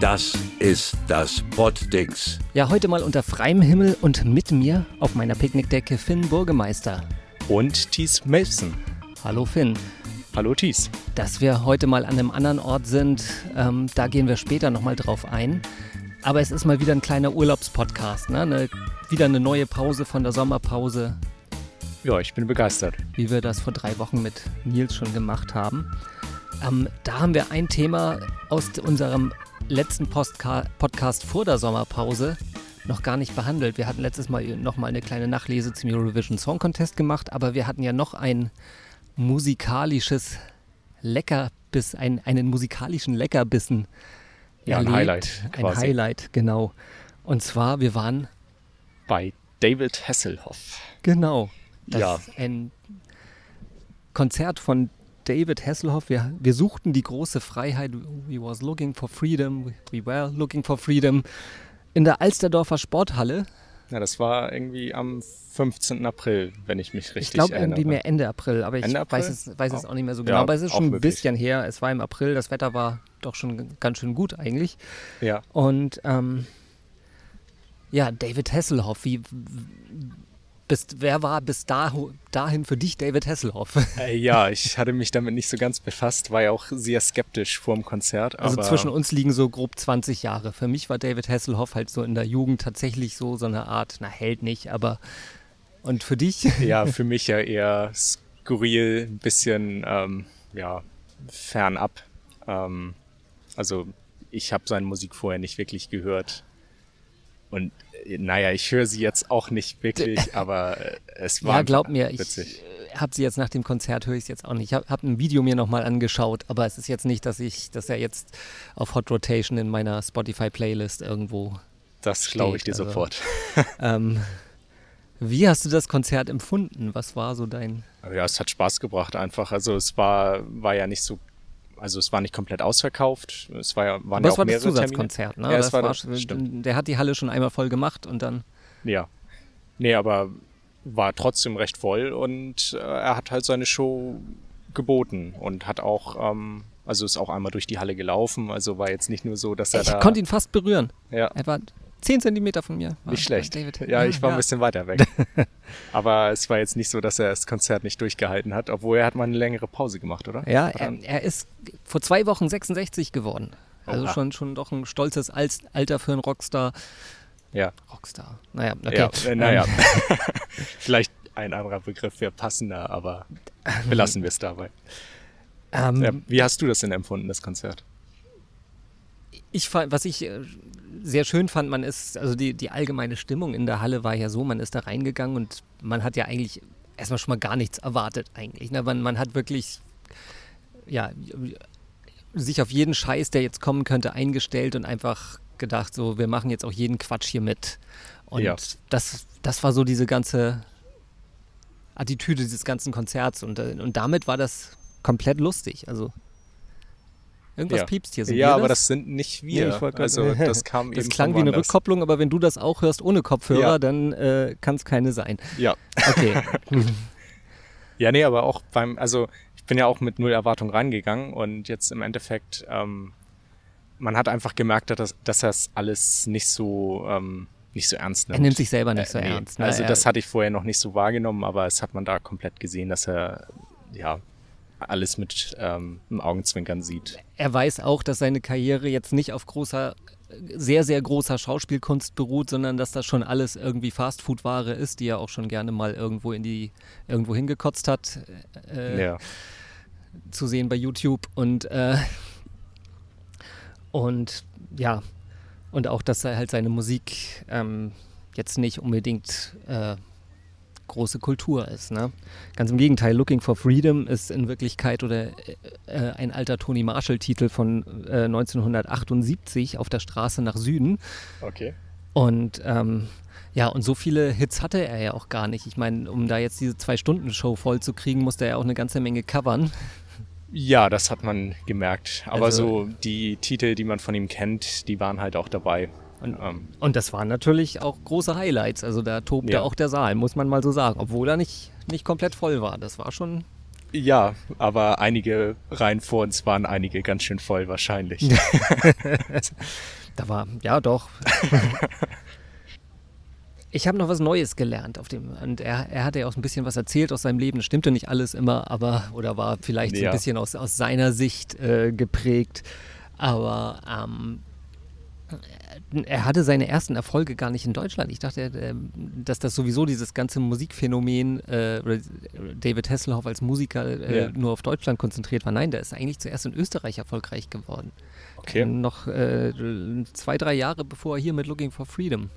Das ist das Poddings. Ja, heute mal unter freiem Himmel und mit mir auf meiner Picknickdecke Finn Burgemeister. Und Thies Mason. Hallo Finn. Hallo Thies. Dass wir heute mal an einem anderen Ort sind, ähm, da gehen wir später nochmal drauf ein. Aber es ist mal wieder ein kleiner Urlaubspodcast, ne? Eine, wieder eine neue Pause von der Sommerpause. Ja, ich bin begeistert. Wie wir das vor drei Wochen mit Nils schon gemacht haben. Ähm, da haben wir ein Thema aus unserem letzten Postka Podcast vor der Sommerpause noch gar nicht behandelt. Wir hatten letztes Mal noch mal eine kleine Nachlese zum Eurovision Song Contest gemacht, aber wir hatten ja noch ein musikalisches Leckerbiss, ein, einen musikalischen Leckerbissen ja, erlebt. ein Highlight. Ein Quasi. Highlight, genau. Und zwar, wir waren Bei David Hasselhoff. Genau. Das Ja. ist ein Konzert von David Hasselhoff. Wir, wir suchten die große Freiheit. We was looking for freedom. We were looking for freedom. In der Alsterdorfer Sporthalle. Ja, das war irgendwie am 15. April, wenn ich mich richtig ich glaube erinnere. irgendwie mehr Ende April, aber ich April? weiß es, weiß es Auch- nicht mehr so ja, genau. aber es ist schon ein möglich. bisschen her. Es war im April. Das Wetter war doch schon ganz schön gut eigentlich. Ja, Und ähm, ja, David Hasselhoff, wie, bist, wer war bis dahin für dich David Hasselhoff? äh, ja, ich hatte mich damit nicht so ganz befasst, war ja auch sehr skeptisch vor dem Konzert. Also zwischen uns liegen so grob 20 Jahre. Für mich war David Hasselhoff halt so in der Jugend tatsächlich so so eine Art, na Held nicht, aber und für dich? Ja, für mich ja eher skurril, ein bisschen ähm, ja, fernab. Ähm, also ich habe seine Musik vorher nicht wirklich gehört. Und naja, ich höre sie jetzt auch nicht wirklich, aber äh, es war ja, glaub mir, ich witzig. habe sie jetzt nach dem Konzert höre ich es jetzt auch nicht. Ich habe hab ein Video mir nochmal angeschaut, aber es ist jetzt nicht, dass ich, dass er jetzt auf Hot Rotation in meiner Spotify Playlist irgendwo. Das glaube ich dir also- sofort. Ähm, wie hast du das Konzert empfunden? Was war so dein? Ja, es hat Spaß gebracht einfach. Also es war, war ja nicht so, also es war nicht komplett ausverkauft. Es war ja, waren Aber ja auch war das mehrere Zusatzkonzert, ne? Ja, das war das- stimmt. der hat die Halle schon einmal voll gemacht und dann. Ja. Nee, aber war trotzdem recht voll und äh, er hat halt seine Show geboten und hat auch, ähm, also ist auch einmal durch die Halle gelaufen, also war jetzt nicht nur so, dass er Ich da... konnte ihn fast berühren. ja, Er war 10 Zentimeter von mir. War- nicht schlecht. war David. Ja, ich war ein bisschen weiter weg. aber es war jetzt nicht so, dass er das Konzert nicht durchgehalten hat, obwohl er hat mal eine längere Pause gemacht, oder? Ja, er, er ist vor zwei Wochen 66 geworden. Also Oha. schon, schon doch ein stolzes Al- Alter für einen Rockstar. Ja, Rockstar. Naja, okay. ja äh, naja. Ähm, Vielleicht ein anderer Begriff wäre passender, aber belassen wir es dabei. ähm, Ja, wie hast du das denn empfunden, das Konzert? Ich fand, was ich äh, sehr schön fand, man ist, also die, die allgemeine Stimmung in der Halle war ja so, man ist da reingegangen und man hat ja eigentlich erstmal schon mal gar nichts erwartet eigentlich. Ne? Man, man hat wirklich, ja, sich auf jeden Scheiß, der jetzt kommen könnte, eingestellt und einfach gedacht, so, wir machen jetzt auch jeden Quatsch hier mit. Und Ja. das, das war so diese ganze Attitüde dieses ganzen Konzerts und, äh, und damit war das komplett lustig. Also irgendwas Ja. piepst hier so. ja, aber das sind nicht wir. Nee, also das kam Das eben klang wie eine. Rückkopplung, aber wenn du das auch hörst ohne Kopfhörer, Ja. dann äh, kann es keine sein. Ja. Okay. ja, nee, aber auch beim, also ich bin ja auch mit null Erwartung reingegangen und jetzt im Endeffekt, ähm, man hat einfach gemerkt, dass, dass er es alles nicht so, ähm, nicht so ernst nimmt. er nimmt sich selber nicht so Äh, nee. ernst. Ne? Also das hatte ich vorher noch nicht so wahrgenommen, aber es hat man da komplett gesehen, dass er ja alles mit ähm, einem Augenzwinkern sieht. er weiß auch, dass seine Karriere jetzt nicht auf großer, sehr, sehr großer Schauspielkunst beruht, sondern dass das schon alles irgendwie Fastfood-Ware ist, die er auch schon gerne mal irgendwo in die, irgendwo hingekotzt hat, äh, ja. zu sehen bei YouTube. Und, äh, und ja, und auch, dass er halt seine Musik ähm, jetzt nicht unbedingt äh, große Kultur ist. Ne? Ganz im Gegenteil, Looking for Freedom ist in Wirklichkeit oder äh, ein alter Tony Marshall-Titel von äh, 1978 auf der Straße nach Süden. Okay. Und ähm, ja, und so viele Hits hatte er ja auch gar nicht. Ich meine, um da jetzt diese Zwei-Stunden-Show voll zu kriegen, musste er ja auch eine ganze Menge covern. Ja, das hat man gemerkt. Aber Also- so die Titel, die man von ihm kennt, die waren halt auch dabei. Und, Ähm, und das waren natürlich auch große Highlights. Also da tobte Ja. auch der Saal, muss man mal so sagen. Obwohl er nicht, nicht komplett voll war. Das war schon Ja, aber einige Reihen vor uns waren einige ganz schön voll wahrscheinlich. Da war, ja doch. Ich habe noch was Neues gelernt auf dem. Und er, er hatte ja auch ein bisschen was erzählt aus seinem Leben. Das stimmte nicht alles immer, aber oder war vielleicht so Ja. ein bisschen aus, aus seiner Sicht äh, geprägt. Aber ähm, er hatte seine ersten Erfolge gar nicht in Deutschland. Ich dachte, äh, dass das sowieso dieses ganze Musikphänomen äh, oder David Hasselhoff als Musiker äh, Ja. nur auf Deutschland konzentriert war. Nein, der ist eigentlich zuerst in Österreich erfolgreich geworden. Okay. Noch äh, zwei, drei Jahre bevor er hier mit Looking for Freedom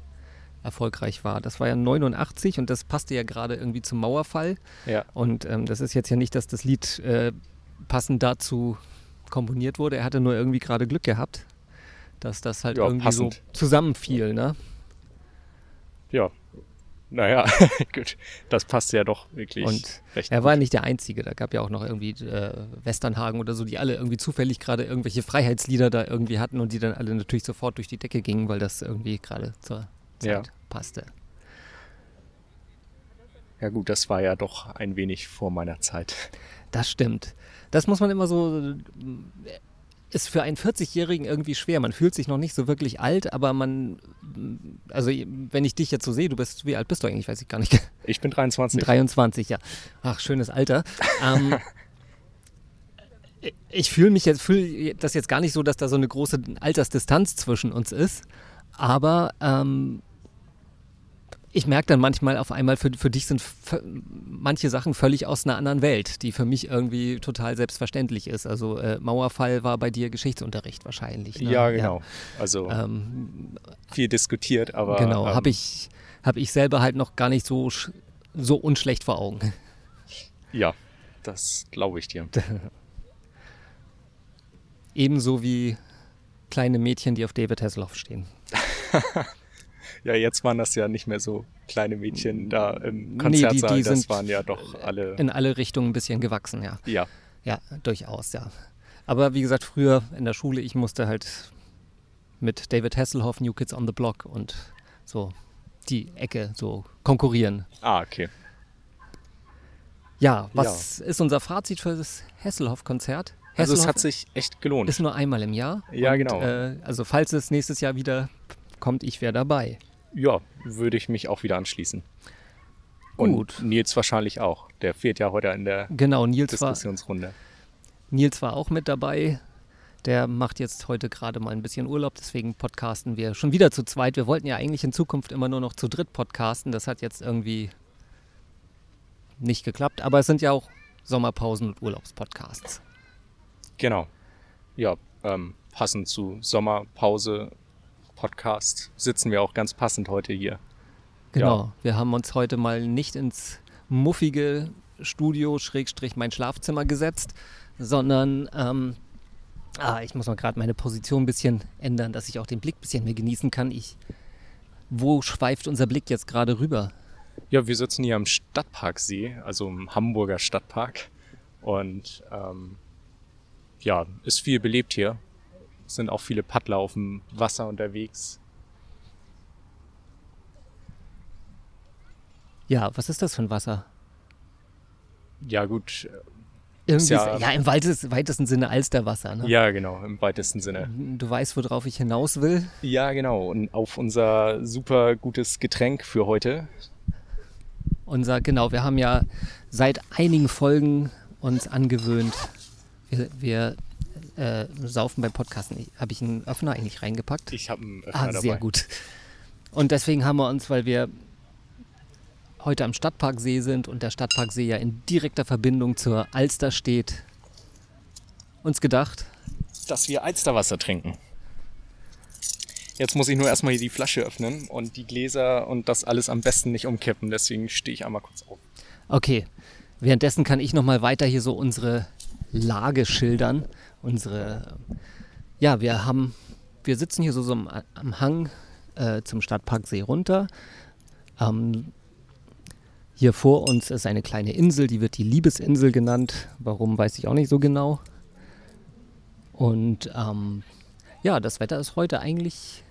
erfolgreich war. Das war ja 89 und das passte ja gerade irgendwie zum Mauerfall. Ja. Und ähm, das ist jetzt ja nicht, dass das Lied äh, passend dazu komponiert wurde. Er hatte nur irgendwie gerade Glück gehabt, dass das halt Ja, irgendwie passend. so zusammenfiel. Ne? Ja. Naja, gut. Das passt ja doch wirklich Und recht er gut. war nicht der Einzige. Da gab ja auch noch irgendwie äh, Westernhagen oder so, die alle irgendwie zufällig gerade irgendwelche Freiheitslieder da irgendwie hatten und die dann alle natürlich sofort durch die Decke gingen, weil das irgendwie gerade zur Zeit Ja. passte. Ja gut, das war ja doch ein wenig vor meiner Zeit. Das stimmt. Das muss man immer so. Ist für einen 40-Jährigen irgendwie schwer. Man fühlt sich noch nicht so wirklich alt, aber man. Also, wenn ich dich jetzt so sehe, du bist. Wie alt bist du eigentlich? Weiß ich gar nicht. Ich bin 23. 23, ja. Ach, schönes Alter. ähm, ich fühle mich jetzt, fühle das jetzt gar nicht so, dass da so eine große Altersdistanz zwischen uns ist. Aber ähm, ich merke dann manchmal auf einmal, für, für dich sind manche Sachen völlig aus einer anderen Welt, die für mich irgendwie total selbstverständlich ist. Also äh, Mauerfall war bei dir Geschichtsunterricht wahrscheinlich. Ne? Ja, genau. Also Ähm, viel diskutiert, aber genau, ähm, habe ich, hab ich selber halt noch gar nicht so, so unschlecht vor Augen. Ja, das glaube ich dir. Ebenso wie kleine Mädchen, die auf David Hasselhoff stehen. Ja, jetzt waren das ja nicht mehr so kleine Mädchen da im Nee, Konzertsaal. die das sind waren ja doch alle. In alle Richtungen ein bisschen gewachsen, ja. Ja, Ja, durchaus, ja. Aber wie gesagt, früher in der Schule, ich musste halt mit David Hasselhoff, New Kids on the Block und so die Ecke so konkurrieren. ah, okay. Ja, was ist unser Fazit für das Hasselhoff-Konzert? Also es hat sich echt gelohnt. ist nur einmal im Jahr. Ja, und, genau. Äh, also falls es nächstes Jahr wieder kommt, ich wäre dabei. Ja, würde ich mich auch wieder anschließen. Und Gut. Nils wahrscheinlich auch. Der fehlt ja heute in der Genau, Nils war, Diskussionsrunde. Nils war auch mit dabei. Der macht jetzt heute gerade mal ein bisschen Urlaub, deswegen podcasten wir schon wieder zu zweit. Wir wollten ja eigentlich in Zukunft immer nur noch zu dritt podcasten. Das hat jetzt irgendwie nicht geklappt, aber es sind ja auch Sommerpausen und Urlaubspodcasts. Genau. Ja, ähm, passend zu Sommerpause Podcast sitzen wir auch ganz passend heute hier. Genau, wir haben uns heute mal nicht ins muffige Studio, Schrägstrich mein Schlafzimmer gesetzt, sondern ähm, ah, ich muss mal gerade meine Position ein bisschen ändern, dass ich auch den Blick ein bisschen mehr genießen kann. Ich, wo schweift unser Blick jetzt gerade rüber? Ja, wir sitzen hier am Stadtparksee, also im Hamburger Stadtpark. Und ähm, ja, ist viel belebt hier. Sind auch viele Paddler auf dem Wasser unterwegs. Ja, was ist das für ein Wasser? Ja, gut. äh, Irgendwie ja- ist, ja, im weitesten, weitesten Sinne Alsterwasser. Ne? Ja, genau, im weitesten Sinne. Du weißt, worauf ich hinaus will. Ja, genau. Und auf unser super gutes Getränk für heute. Unser, genau, wir haben ja seit einigen Folgen uns angewöhnt, wir, wir äh, saufen beim Podcasten. Habe ich einen Öffner eigentlich reingepackt? Ich habe einen Öffner ah, dabei. sehr gut. Und deswegen haben wir uns, weil wir heute am Stadtparksee sind und der Stadtparksee ja in direkter Verbindung zur Alster steht, uns gedacht, Dass wir Alsterwasser trinken. Jetzt muss ich nur erstmal hier die Flasche öffnen und die Gläser und das alles am besten nicht umkippen. Deswegen stehe ich einmal kurz auf. Okay, währenddessen kann ich noch mal weiter hier so unsere Lage schildern. Unsere, ja, wir haben, wir sitzen hier so, so am, am Hang äh, zum Stadtparksee runter. Ähm, hier vor uns ist eine kleine Insel, die wird die Liebesinsel genannt. Warum, weiß ich auch nicht so genau. Und ähm, ja, das Wetter ist heute eigentlich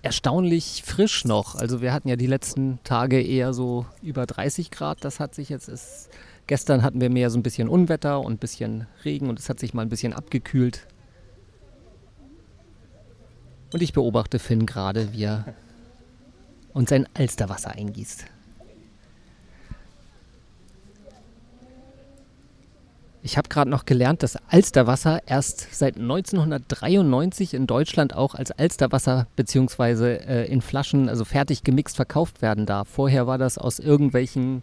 erstaunlich frisch noch. Also wir hatten ja die letzten Tage eher so über 30 Grad. Das hat sich jetzt, es Gestern hatten wir mehr so ein bisschen Unwetter und ein bisschen Regen und es hat sich mal ein bisschen abgekühlt. Und ich beobachte Finn gerade, wie er uns sein Alsterwasser eingießt. Ich habe gerade noch gelernt, dass Alsterwasser erst seit 1993 in Deutschland auch als Alsterwasser beziehungsweise äh, in Flaschen, also fertig gemixt verkauft werden darf. Vorher war das aus irgendwelchen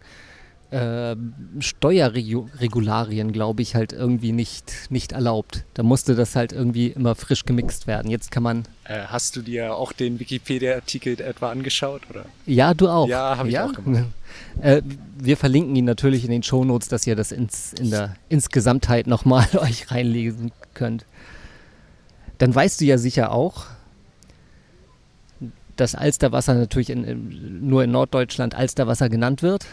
äh, Steuerregularien, glaube ich, halt irgendwie nicht, nicht erlaubt. Da musste das halt irgendwie immer frisch gemixt werden. Jetzt kann man. Äh, hast du dir auch den Wikipedia-Artikel etwa angeschaut? Oder? Ja, du auch. Ja, habe ich ja? auch gemacht. Äh, wir verlinken ihn natürlich in den Shownotes, dass ihr das ins, in der Insgesamtheit nochmal euch reinlesen könnt. Dann weißt du ja sicher auch, dass Alsterwasser natürlich in, in, nur in Norddeutschland Alsterwasser genannt wird.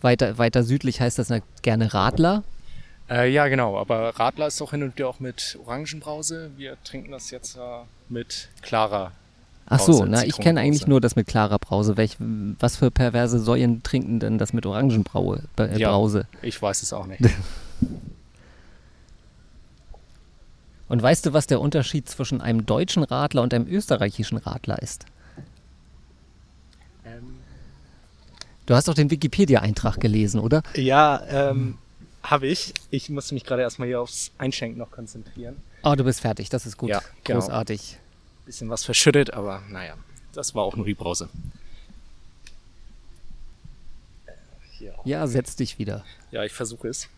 Weiter, weiter südlich heißt das gerne Radler. Äh, ja, genau. Aber Radler ist doch hin und wieder auch mit Orangenbrause. Wir trinken das jetzt äh, mit klarer Ach so, na, ich kenne eigentlich nur das mit klarer Brause. Welch, was für perverse Säuen trinken denn das mit Orangenbrause? Äh, ja, Brause? Ich weiß es auch nicht. und weißt du, was der Unterschied zwischen einem deutschen Radler und einem österreichischen Radler ist? Du hast doch den Wikipedia-Eintrag gelesen, oder? ja, ähm, habe ich. Ich musste mich gerade erstmal hier aufs Einschenken noch konzentrieren. Oh, du bist fertig, das ist gut. Ja, genau. Großartig. Bisschen was verschüttet, aber naja, das war auch nur die Brause. Auch. Ja, setz dich wieder. Ja, ich versuche es.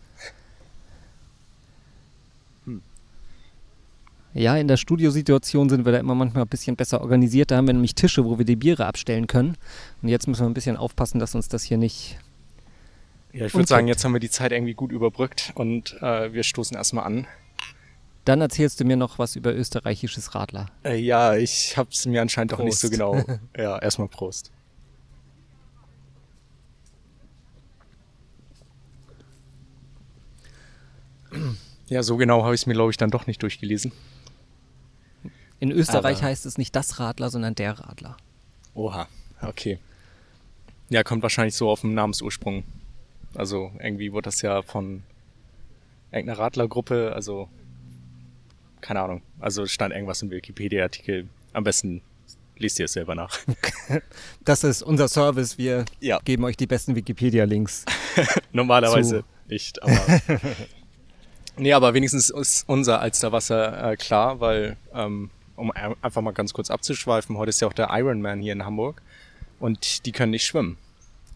Ja, in der Studiosituation sind wir da immer manchmal ein bisschen besser organisiert. Da haben wir nämlich Tische, wo wir die Biere abstellen können. Und jetzt müssen wir ein bisschen aufpassen, dass uns das hier nicht. Ja, ich würde sagen, jetzt haben wir die Zeit irgendwie gut überbrückt und äh, wir stoßen erstmal an. Dann erzählst du mir noch was über österreichisches Radler. Äh, ja, ich habe es mir anscheinend doch nicht so Prost. genau. Ja, erstmal Prost. Ja, so genau habe ich es mir, glaube ich, dann doch nicht durchgelesen. In Österreich Aber- heißt es nicht das Radler, sondern der Radler. Oha, okay. Ja, kommt wahrscheinlich so auf den Namensursprung. Also irgendwie wurde das ja von irgendeiner Radlergruppe, also keine Ahnung. Also stand irgendwas im Wikipedia-Artikel. Am besten liest ihr es selber nach. Das ist unser Service. Wir Ja. geben euch die besten Wikipedia-Links. Normalerweise Zu. nicht, aber. nee, aber wenigstens ist unser Alsterwasser äh, klar, weil, ähm, um ein- einfach mal ganz kurz abzuschweifen, heute ist ja auch der Ironman hier in Hamburg und die können nicht schwimmen,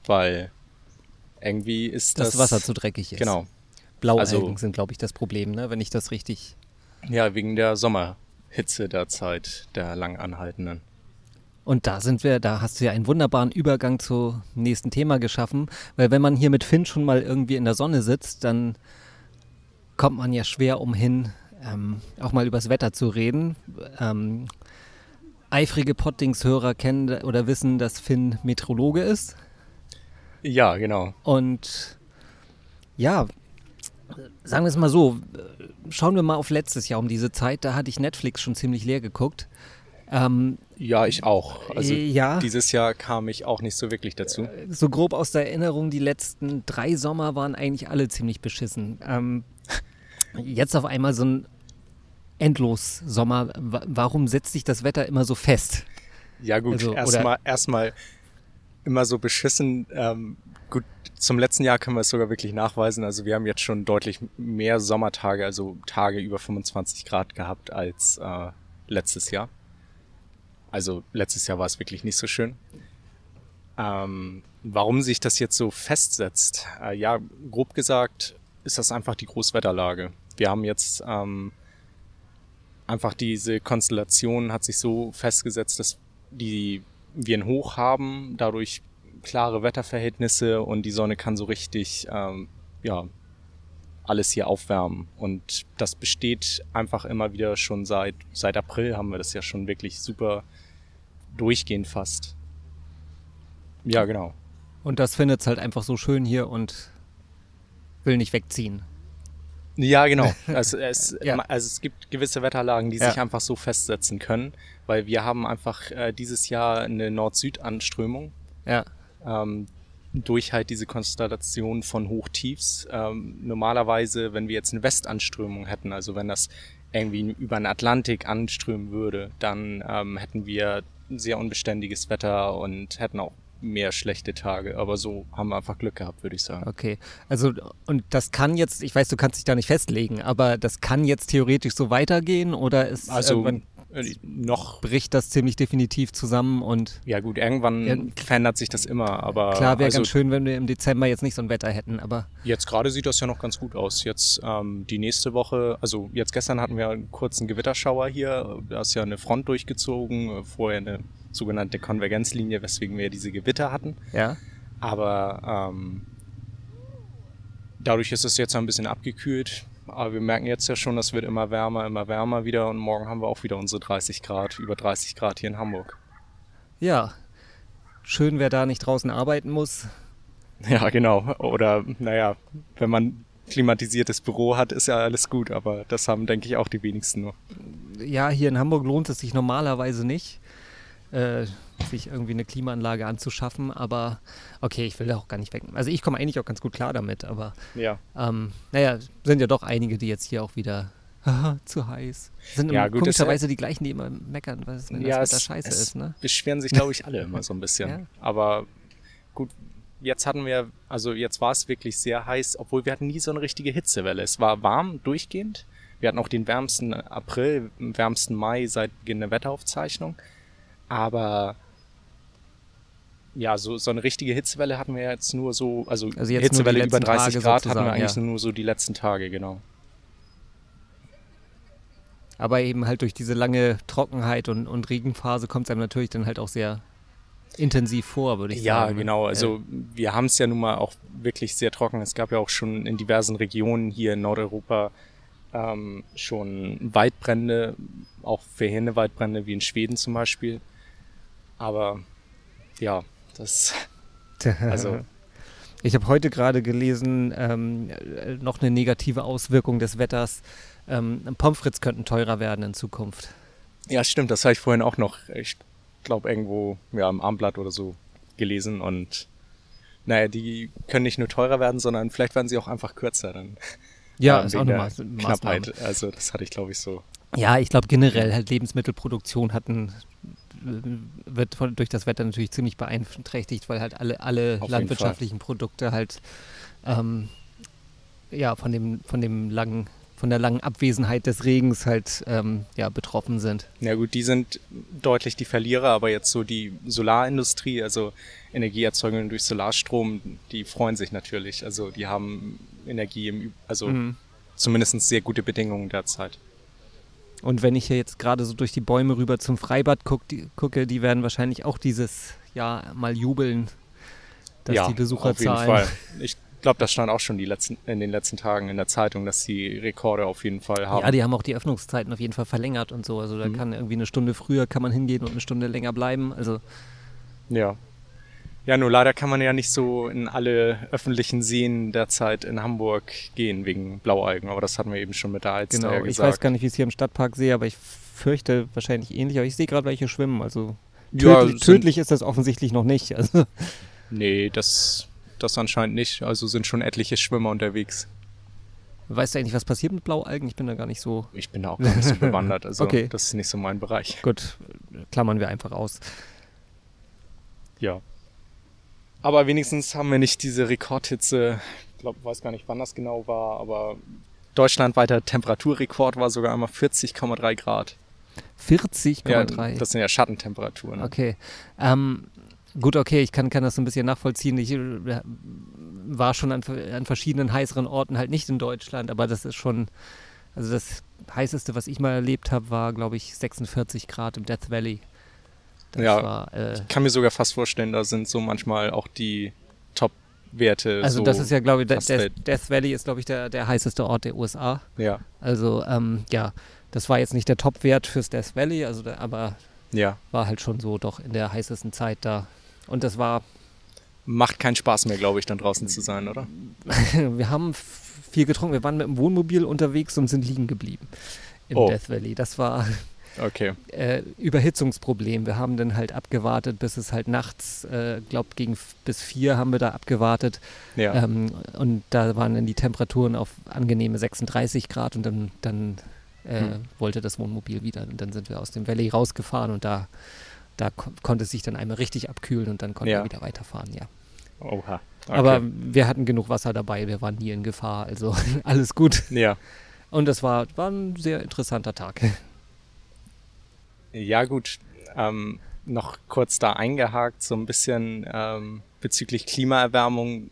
weil irgendwie ist Das, das. Wasser zu dreckig ist. Genau. Blaualgen Also- sind, glaube ich, das Problem, ne? wenn ich das richtig. Ja, wegen der Sommerhitze der Zeit, der lang anhaltenden. Und da sind wir, da hast du ja einen wunderbaren Übergang zum nächsten Thema geschaffen, weil wenn man hier mit Finn schon mal irgendwie in der Sonne sitzt, dann kommt man ja schwer umhin, ähm, auch mal übers Wetter zu reden. Ähm, eifrige Pottings-Hörer kennen oder wissen, dass Finn Metrologe ist. Ja, genau. Und ja, sagen wir es mal so, schauen wir mal auf letztes Jahr um diese Zeit, da hatte ich Netflix schon ziemlich leer geguckt. Ähm, Ja, ich auch. Also Äh, ja. dieses Jahr kam ich auch nicht so wirklich dazu. so grob aus der Erinnerung, die letzten drei Sommer waren eigentlich alle ziemlich beschissen. Ähm, jetzt auf einmal so ein Endlos-Sommer. Wa- Warum setzt sich das Wetter immer so fest? Ja gut, Also, erstmal erstmal immer so beschissen. Ähm, gut, zum letzten Jahr können wir es sogar wirklich nachweisen. Also wir haben jetzt schon deutlich mehr Sommertage, also Tage über 25 Grad gehabt als äh, letztes Jahr. Also letztes Jahr war es wirklich nicht so schön. Ähm, warum sich das jetzt so festsetzt? Äh, ja, grob gesagt ist das einfach die Großwetterlage. Wir haben jetzt ähm, einfach diese Konstellation hat sich so festgesetzt, dass die wir ein Hoch haben, dadurch klare Wetterverhältnisse und die Sonne kann so richtig ähm, ja alles hier aufwärmen und das besteht einfach immer wieder schon seit seit April haben wir das ja schon wirklich super durchgehend fast. Ja, genau. Und das findet es halt einfach so schön hier und will nicht wegziehen. Ja, genau. Also es, Ja. also es gibt gewisse Wetterlagen, die Ja. sich einfach so festsetzen können, weil wir haben einfach äh, dieses Jahr eine Nord-Süd-Anströmung. Ja, Ähm, durch halt diese Konstellation von Hochtiefs. Ähm, normalerweise, wenn wir jetzt eine Westanströmung hätten, also wenn das irgendwie über den Atlantik anströmen würde, dann ähm, hätten wir sehr unbeständiges Wetter und hätten auch mehr schlechte Tage. Aber so haben wir einfach Glück gehabt, würde ich sagen. Okay, also und das kann jetzt, ich weiß, du kannst dich da nicht festlegen, aber das kann jetzt theoretisch so weitergehen oder ist Also äh, noch. bricht das ziemlich definitiv zusammen und Ja gut, irgendwann Ja, verändert sich das immer, aber klar wäre also ganz schön, wenn wir im Dezember jetzt nicht so ein Wetter hätten, aber Jetzt gerade sieht das ja noch ganz gut aus. Jetzt ähm, die nächste Woche, also jetzt gestern hatten wir einen kurzen Gewitterschauer hier. Da ist ja eine Front durchgezogen, äh, vorher eine sogenannte Konvergenzlinie, weswegen wir diese Gewitter hatten. ja. Aber ähm, dadurch ist es jetzt ein bisschen abgekühlt. Aber wir merken jetzt ja schon, das wird immer wärmer, immer wärmer wieder. Und morgen haben wir auch wieder unsere 30 Grad, über 30 Grad hier in Hamburg. Ja, schön, wer da nicht draußen arbeiten muss. Ja, genau. Oder naja, wenn man klimatisiertes Büro hat, ist ja alles gut. Aber das haben, denke ich, auch die wenigsten nur. Ja, hier in Hamburg lohnt es sich normalerweise nicht, äh, sich irgendwie eine Klimaanlage anzuschaffen, aber okay, ich will da auch gar nicht weg. Also ich komme eigentlich auch ganz gut klar damit, aber Ja. ähm, naja, sind ja doch einige, die jetzt hier auch wieder zu heiß. Sind Ja, gut, komischerweise die gleichen, die immer meckern, was, wenn ja, das Wetter es, scheiße es ist, ne? beschweren sich, glaube ich, alle immer so ein bisschen. Ja. Aber gut, jetzt hatten wir, also jetzt war es wirklich sehr heiß, obwohl wir hatten nie so eine richtige Hitzewelle. Es war warm durchgehend. Wir hatten auch den wärmsten April, wärmsten Mai seit Beginn der Wetteraufzeichnung. Aber ja, so, so eine richtige Hitzewelle hatten wir jetzt nur so, also, Also Hitzewelle über letzten 30 Tage Grad hatten wir eigentlich ja. nur so die letzten Tage, genau. Aber eben halt durch diese lange Trockenheit und, und Regenphase kommt es einem natürlich dann halt auch sehr intensiv vor, würde ich Ja, sagen. ne? genau. Äh, Also wir haben es ja nun mal auch wirklich sehr trocken. Es gab ja auch schon in diversen Regionen hier in Nordeuropa ähm, schon Waldbrände, auch verheerende Waldbrände wie in Schweden zum Beispiel. Aber ja, das also Ich habe heute gerade gelesen, ähm, äh, noch eine negative Auswirkung des Wetters. Ähm, Pommes frites könnten teurer werden in Zukunft. ja stimmt. Das habe ich vorhin auch noch, ich glaube irgendwo ja im Armblatt oder so gelesen und naja, die können nicht nur teurer werden, sondern vielleicht werden sie auch einfach kürzer dann. Ja, ähm, ist auch eine der Maß Maßnahme. Knappheit. Also das hatte ich glaube ich so. Ja, ich glaube generell halt Lebensmittelproduktion hatten wird von, durch das Wetter natürlich ziemlich beeinträchtigt, weil halt alle, alle Auf landwirtschaftlichen Produkte halt ähm, ja von dem von dem langen von der langen Abwesenheit des Regens halt ähm, ja betroffen sind. Ja gut, die sind deutlich die Verlierer, aber jetzt so die Solarindustrie, also Energieerzeugung durch Solarstrom, die freuen sich natürlich. Also die haben Energie im, also Mhm. zumindest sehr gute Bedingungen derzeit. Und wenn ich hier jetzt gerade so durch die Bäume rüber zum Freibad guck, die, gucke, die werden wahrscheinlich auch dieses Jahr mal jubeln, dass ja, die auf jeden Besucherzahlen. Fall. Ich glaube, das stand auch schon die letzten, in den letzten Tagen in der Zeitung, dass die Rekorde auf jeden Fall haben. Ja, die haben auch die Öffnungszeiten auf jeden Fall verlängert und so. Also da Mhm. kann irgendwie eine Stunde früher kann man hingehen und eine Stunde länger bleiben. Also Ja. Ja, nur leider kann man ja nicht so in alle öffentlichen Seen derzeit in Hamburg gehen wegen Blaualgen, aber das hatten wir eben schon mit der Alster genau. ja Ich gesagt. weiß gar nicht, wie ich es hier im Stadtpark sehe, aber ich fürchte wahrscheinlich ähnlich. Aber ich sehe gerade welche schwimmen. Also Ja, tödlich, sind- tödlich ist das offensichtlich noch nicht. Also Nee, das, das anscheinend nicht. Also sind schon etliche Schwimmer unterwegs. weißt du eigentlich, was passiert mit Blaualgen? Ich bin da gar nicht so. Ich bin da auch gar nicht so bewandert. Also Okay. das ist nicht so mein Bereich. Gut, klammern wir einfach aus. Ja. Aber wenigstens haben wir nicht diese Rekordhitze. Ich glaube, weiß gar nicht, wann das genau war, aber deutschlandweiter Temperaturrekord war sogar einmal 40,3 Grad. 40,3. Ja, das sind ja Schattentemperaturen. Okay. Ähm, gut, okay, ich kann, kann das so ein bisschen nachvollziehen. Ich äh, war schon an, an verschiedenen heißeren Orten halt nicht in Deutschland, aber das ist schon, also das heißeste, was ich mal erlebt habe, war, glaube ich, 46 Grad im Death Valley. Das Ja. war, äh, Ich kann mir sogar fast vorstellen, da sind so manchmal auch die Top-Werte. also so das ist ja, glaube ich, Death, Death Valley ist, glaube ich, der, der heißeste Ort der USA. Ja, Also, ähm, ja, das war jetzt nicht der Top-Wert fürs Death Valley, also da, aber ja. war halt schon so doch in der heißesten Zeit da. Und das war Macht keinen Spaß mehr, glaube ich, dann draußen zu sein, oder? wir haben viel getrunken. Wir waren mit dem Wohnmobil unterwegs und sind liegen geblieben im Oh. Death Valley. Das war, Okay. äh, Überhitzungsproblem. Wir haben dann halt abgewartet, bis es halt nachts, äh, glaubt gegen bis vier haben wir da abgewartet. Ja. Ähm, und da waren dann die Temperaturen auf angenehme 36 Grad und dann, dann äh, Hm. wollte das Wohnmobil wieder. Und dann sind wir aus dem Valley rausgefahren und da, da ko konnte es sich dann einmal richtig abkühlen und dann konnten Ja. wir wieder weiterfahren, ja. Oha. Okay. Aber wir hatten genug Wasser dabei, wir waren nie in Gefahr, also alles gut. ja. Und das war, war ein sehr interessanter Tag. Ja, gut. Ähm, noch kurz da eingehakt, so ein bisschen ähm, bezüglich Klimaerwärmung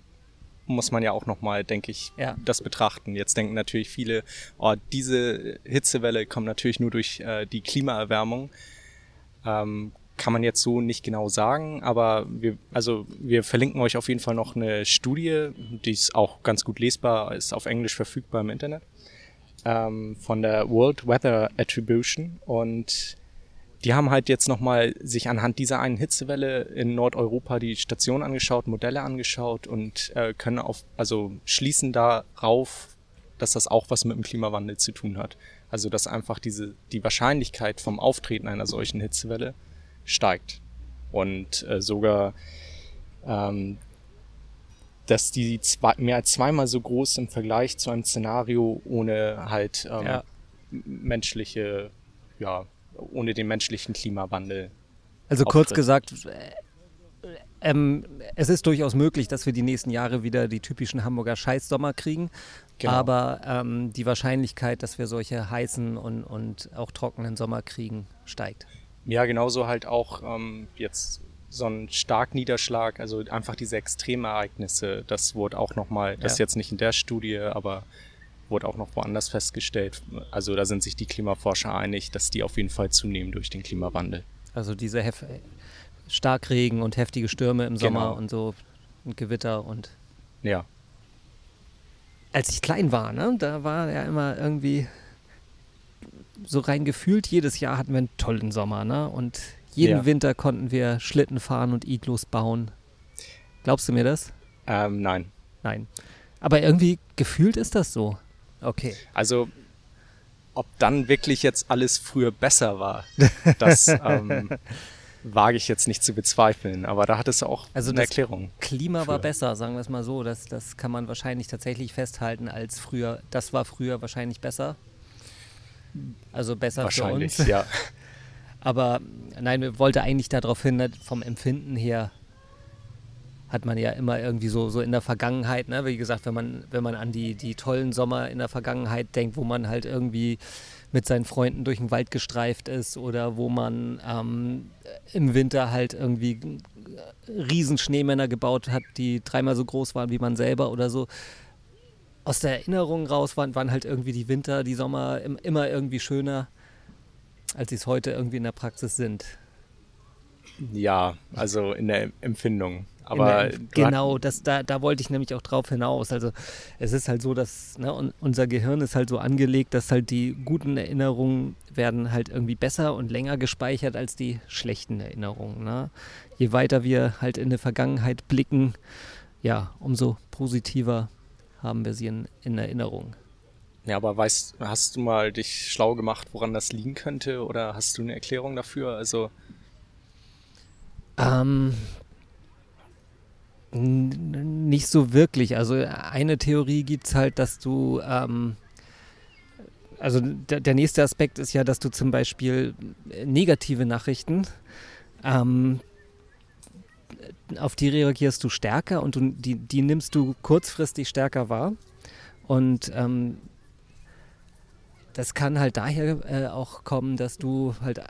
muss man ja auch nochmal, denke ich, Ja. das betrachten. Jetzt denken natürlich viele, oh, diese Hitzewelle kommt natürlich nur durch äh, die Klimaerwärmung. Ähm, kann man jetzt so nicht genau sagen, aber wir, also wir verlinken euch auf jeden Fall noch eine Studie, die ist auch ganz gut lesbar, ist auf Englisch verfügbar im Internet, ähm, von der World Weather Attribution und die haben halt jetzt nochmal sich anhand dieser einen Hitzewelle in Nordeuropa die Station angeschaut, Modelle angeschaut und äh, können auf, also schließen darauf, dass das auch was mit dem Klimawandel zu tun hat. Also dass einfach diese die Wahrscheinlichkeit vom Auftreten einer solchen Hitzewelle steigt und äh, sogar ähm, dass die zwei, mehr als zweimal so groß im Vergleich zu einem Szenario ohne halt ähm, Ja. menschliche, ja, ohne den menschlichen Klimawandel. Also kurz gesagt, äh, ähm, es ist durchaus möglich, dass wir die nächsten Jahre wieder die typischen Hamburger Scheißsommer kriegen. Genau. Aber ähm, die Wahrscheinlichkeit, dass wir solche heißen und, und auch trockenen Sommer kriegen, steigt. Ja, genauso halt auch ähm, jetzt so ein Starkniederschlag, also einfach diese Extremereignisse, das wurde auch nochmal, das ist Ja. jetzt nicht in der Studie, aber wurde auch noch woanders festgestellt. Also da sind sich die Klimaforscher einig, dass die auf jeden Fall zunehmen durch den Klimawandel. Also diese Hef Starkregen und heftige Stürme im Sommer Genau. und so und Gewitter und Ja, als ich klein war, ne, da war ja immer irgendwie so rein gefühlt, jedes Jahr hatten wir einen tollen Sommer, ne? Und jeden Ja. Winter konnten wir Schlitten fahren und Iglus bauen. Glaubst du mir das? ähm, nein. Nein. Aber irgendwie gefühlt ist das so. Okay. Also ob dann wirklich jetzt alles früher besser war, das ähm, wage ich jetzt nicht zu bezweifeln. Aber da hat es auch Also eine das Erklärung. Klima war Für- besser, sagen wir es mal so. Das, das kann man wahrscheinlich tatsächlich festhalten als früher. Das war früher wahrscheinlich besser. Also besser für Wahrscheinlich, uns. ja. Aber nein, wir wollte eigentlich darauf hin, vom Empfinden her hat man ja immer irgendwie so, so in der Vergangenheit, ne? wie gesagt, wenn man, wenn man an die, die tollen Sommer in der Vergangenheit denkt, wo man halt irgendwie mit seinen Freunden durch den Wald gestreift ist oder wo man ähm, im Winter halt irgendwie riesen Schneemänner gebaut hat, die dreimal so groß waren wie man selber oder so. Aus der Erinnerung raus waren, waren halt irgendwie die Winter, die Sommer im, immer irgendwie schöner, als sie es heute irgendwie in der Praxis sind. Ja, also in der Empfindung. Aber der, genau, das, da, da wollte ich nämlich auch drauf hinaus. Also es ist halt so, dass ne, un, unser Gehirn ist halt so angelegt, dass halt die guten Erinnerungen werden halt irgendwie besser und länger gespeichert als die schlechten Erinnerungen. Ne? Je weiter wir halt in die Vergangenheit blicken, ja, umso positiver haben wir sie in, in Erinnerung. Ja, aber weißt, hast du mal dich schlau gemacht, woran das liegen könnte? Oder hast du eine Erklärung dafür? Also, Ähm, nicht so wirklich. Also eine Theorie gibt es halt, dass du, ähm, also der, der nächste Aspekt ist ja, dass du zum Beispiel negative Nachrichten, ähm, auf die reagierst du stärker und du, die, die nimmst du kurzfristig stärker wahr. Und ähm, das kann halt daher äh, auch kommen, dass du halt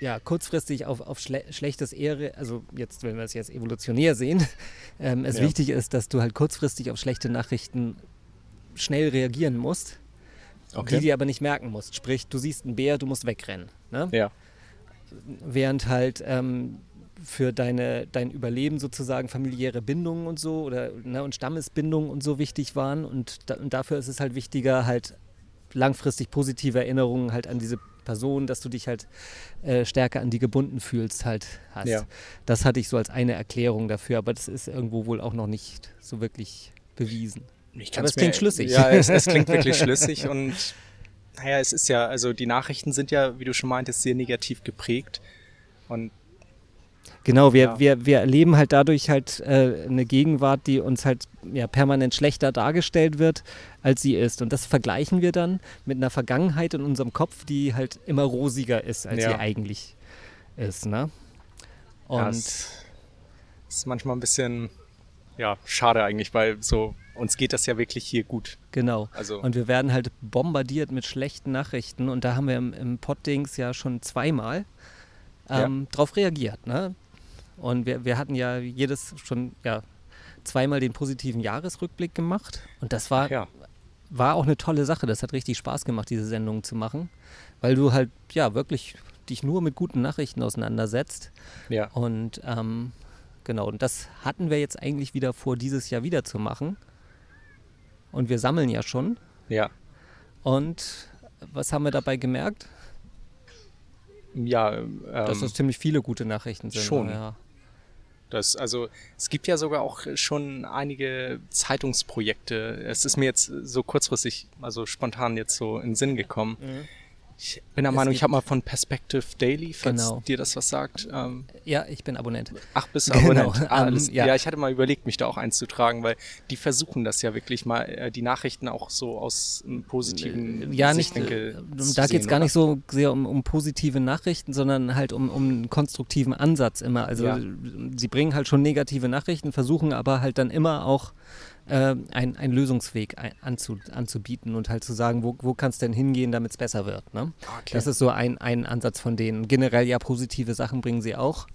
ja, kurzfristig auf, auf schle schlechtes Ehre, also jetzt, wenn wir es jetzt evolutionär sehen, ähm, es Ja. wichtig ist, dass du halt kurzfristig auf schlechte Nachrichten schnell reagieren musst, die dir aber nicht merken musst. Sprich, du siehst einen Bär, du musst wegrennen. Ne? Ja, Während halt ähm, für deine, dein Überleben sozusagen familiäre Bindungen und so oder ne, und Stammesbindungen und so wichtig waren und, da, und dafür ist es halt wichtiger, halt langfristig positive Erinnerungen halt an diese Person, dass du dich halt äh, stärker an die gebunden fühlst, halt hast. Ja. Das hatte ich so als eine Erklärung dafür, aber das ist irgendwo wohl auch noch nicht so wirklich bewiesen. ich Aber es klingt schlüssig. Ja, es, es klingt wirklich schlüssig und naja, es ist ja, also die Nachrichten sind ja, wie du schon meintest, sehr negativ geprägt. Und Genau, wir, Ja. wir, wir erleben halt dadurch halt äh, eine Gegenwart, die uns halt ja, permanent schlechter dargestellt wird, als sie ist. Und das vergleichen wir dann mit einer Vergangenheit in unserem Kopf, die halt immer rosiger ist, als Ja. sie eigentlich ist. Ne? Und ja, es ist manchmal ein bisschen, ja, schade eigentlich, weil so, uns geht das ja wirklich hier gut. genau. Also, Und wir werden halt bombardiert mit schlechten Nachrichten. Und da haben wir im, im Poddings ja schon zweimal Ja. ähm, drauf reagiert. Ne? Und wir, wir hatten ja jedes schon ja, zweimal den positiven Jahresrückblick gemacht. Und das war, ja, war auch eine tolle Sache. Das hat richtig Spaß gemacht, diese Sendung zu machen. Weil du halt ja wirklich dich nur mit guten Nachrichten auseinandersetzt. ja, Und ähm, genau, und das hatten wir jetzt eigentlich wieder vor, dieses Jahr wieder zu machen. Und wir sammeln ja schon. ja. Und was haben wir dabei gemerkt? Ja, ähm, Dass das ziemlich viele gute Nachrichten sind. schon. Ja. Das, also es gibt ja sogar auch schon einige Zeitungsprojekte. Es ist mir jetzt so kurzfristig, also spontan jetzt so in den Sinn gekommen. Ich bin der Meinung, ich habe mal von Perspective Daily, falls Genau. dir das was sagt. Ähm, ja, ich bin Abonnent. ach, bist du Genau, Abonnent? Ah, ähm, alles, ja. ja. ich hatte mal überlegt, mich da auch einzutragen, weil die versuchen das ja wirklich mal, äh, die Nachrichten auch so aus einem positiven Ja, nicht, äh, Sichtwinkel da geht es gar oder? nicht so sehr um, um positive Nachrichten, sondern halt um, um einen konstruktiven Ansatz immer. Also Ja. sie bringen halt schon negative Nachrichten, versuchen aber halt dann immer auch äh, ein- einen Lösungsweg ein, anzu, anzubieten und halt zu sagen, wo, wo kann es denn hingehen, damit es besser wird. Ne? Okay. Das ist so ein, ein Ansatz von denen. Generell ja positive Sachen bringen sie auch.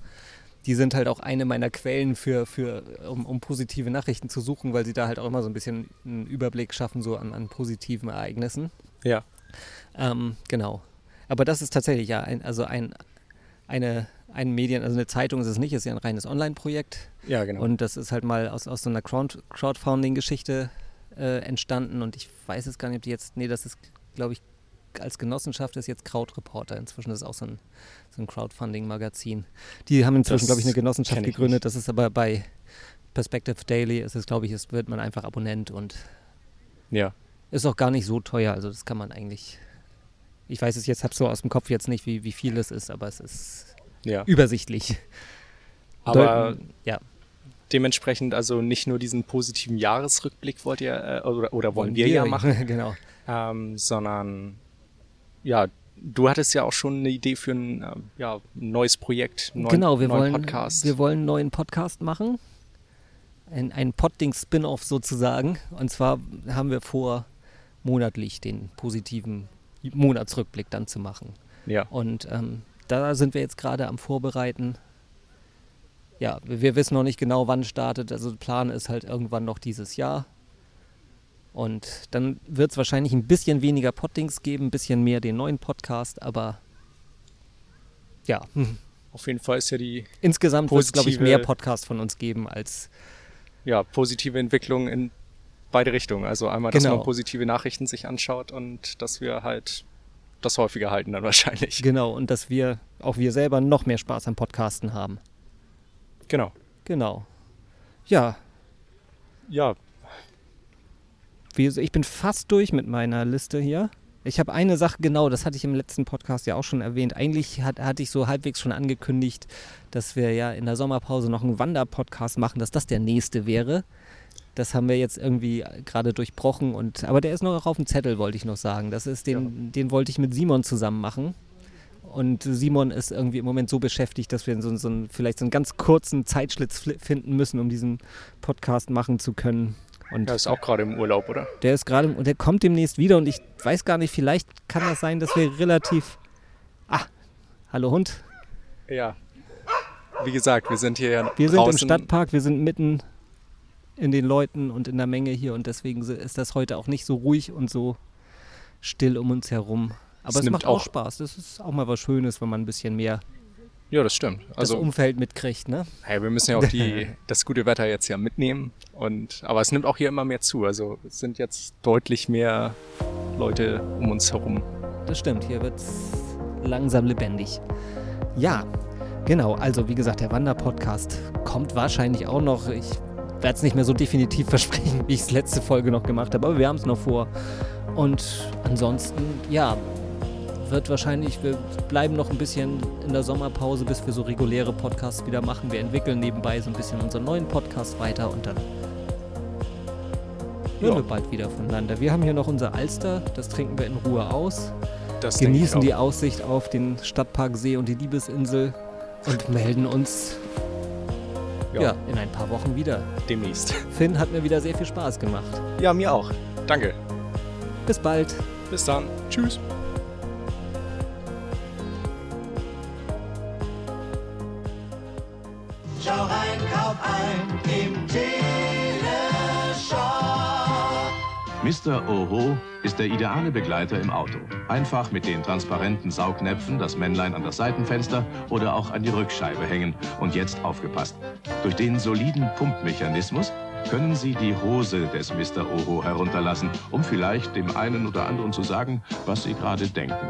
Die sind halt auch eine meiner Quellen für, für um, um positive Nachrichten zu suchen, weil sie da halt auch immer so ein bisschen einen Überblick schaffen, so an, an positiven Ereignissen. ja, Ähm, genau. Aber das ist tatsächlich ja ein, also ein, eine, ein Medien, also eine Zeitung ist es nicht, ist ja ein reines Online-Projekt. Ja, genau. Und das ist halt mal aus, aus so einer Crowd, Crowdfunding-Geschichte äh, entstanden. Und ich weiß jetzt gar nicht, ob die jetzt, nee, das ist, glaube ich, als Genossenschaft ist jetzt Krautreporter. Inzwischen ist es auch so ein, so ein Crowdfunding-Magazin. Die haben inzwischen, glaube ich, eine Genossenschaft gegründet. Das ist aber bei Perspective Daily, ist es, glaube ich, ist, wird man einfach Abonnent und ja. ist auch gar nicht so teuer, also das kann man eigentlich. Ich weiß es jetzt, habe so aus dem Kopf jetzt nicht, wie, wie viel es ist, aber es ist Ja. übersichtlich. Aber Deut- ja, dementsprechend also nicht nur diesen positiven Jahresrückblick wollt ihr äh, oder, oder wollen wir ja machen, genau. ähm, sondern ja, du hattest ja auch schon eine Idee für ein ähm, ja, neues Projekt, neuen, genau, wir neuen wollen, Podcast. wir wollen einen neuen Podcast machen. Ein, ein Podding-Spin-Off sozusagen. Und zwar haben wir vor, monatlich den positiven Monatsrückblick dann zu machen. ja, Und ähm, da sind wir jetzt gerade am Vorbereiten. Ja, wir, wissen noch nicht genau, wann startet. Also der Plan ist halt irgendwann noch dieses Jahr. Und dann wird es wahrscheinlich ein bisschen weniger Poddings geben, ein bisschen mehr den neuen Podcast, aber ja, auf jeden Fall ist ja die insgesamt wird es, glaube ich, mehr Podcasts von uns geben als ja, positive Entwicklung in beide Richtungen. Also einmal, dass Genau. man positive Nachrichten sich anschaut und dass wir halt das häufiger halten dann wahrscheinlich. genau und dass wir, auch wir selber, noch mehr Spaß am Podcasten haben. Genau. Genau. Ja, Ja, Wie, ich bin fast durch mit meiner Liste hier. Ich habe eine Sache, genau, das hatte ich im letzten Podcast ja auch schon erwähnt. Eigentlich hat, hatte ich so halbwegs schon angekündigt, dass wir ja in der Sommerpause noch einen Wanderpodcast machen, dass das der nächste wäre. Das haben wir jetzt irgendwie gerade durchbrochen und aber der ist noch auf dem Zettel, wollte ich noch sagen. Das ist den, den wollte ich mit Simon zusammen machen. Und Simon ist irgendwie im Moment so beschäftigt, dass wir so, so einen, vielleicht so einen ganz kurzen Zeitschlitz finden müssen, um diesen Podcast machen zu können. Und er ist auch gerade im Urlaub, oder? der ist gerade und der kommt demnächst wieder und ich weiß gar nicht, vielleicht kann das sein, dass wir relativ. Ah, hallo Hund. Ja. Wie gesagt, wir sind hier ja Wir sind im Stadtpark, wir sind mitten in den Leuten und in der Menge hier und deswegen ist das heute auch nicht so ruhig und so still um uns herum. Aber Es es, macht auch auch- Spaß. Das ist auch mal was Schönes, wenn man ein bisschen mehr Ja, das stimmt. das Also, Umfeld mitkriegt, ne? hey, wir müssen ja auch die, das gute Wetter jetzt ja mitnehmen. Und, aber es nimmt auch hier immer mehr zu. Also es sind jetzt deutlich mehr Leute um uns herum. Das stimmt, hier wird es langsam lebendig. Ja, genau. Also, wie gesagt, der Wanderpodcast kommt wahrscheinlich auch noch. Ich werde es nicht mehr so definitiv versprechen, wie ich es letzte Folge noch gemacht habe, aber wir haben es noch vor. Und ansonsten, ja, wird wahrscheinlich, wir bleiben noch ein bisschen in der Sommerpause, bis wir so reguläre Podcasts wieder machen. Wir entwickeln nebenbei so ein bisschen unseren neuen Podcast weiter und dann hören Ja. wir bald wieder voneinander. Wir haben hier noch unser Alster, das trinken wir in Ruhe aus, Das genießen die. Aussicht auf den Stadtparksee und die Liebesinsel und melden uns Ja. ja, in ein paar Wochen wieder. demnächst. Finn hat mir wieder sehr viel Spaß gemacht. Ja, mir auch. Danke. Bis bald. Bis dann. Tschüss. Mr. Oho ist der ideale Begleiter im Auto. Einfach mit den transparenten Saugnäpfen das Männlein an das Seitenfenster oder auch an die Rückscheibe hängen. Und jetzt aufgepasst. Durch den soliden Pumpmechanismus können Sie die Hose des Mr. Oho herunterlassen, um vielleicht dem einen oder anderen zu sagen, was Sie gerade denken.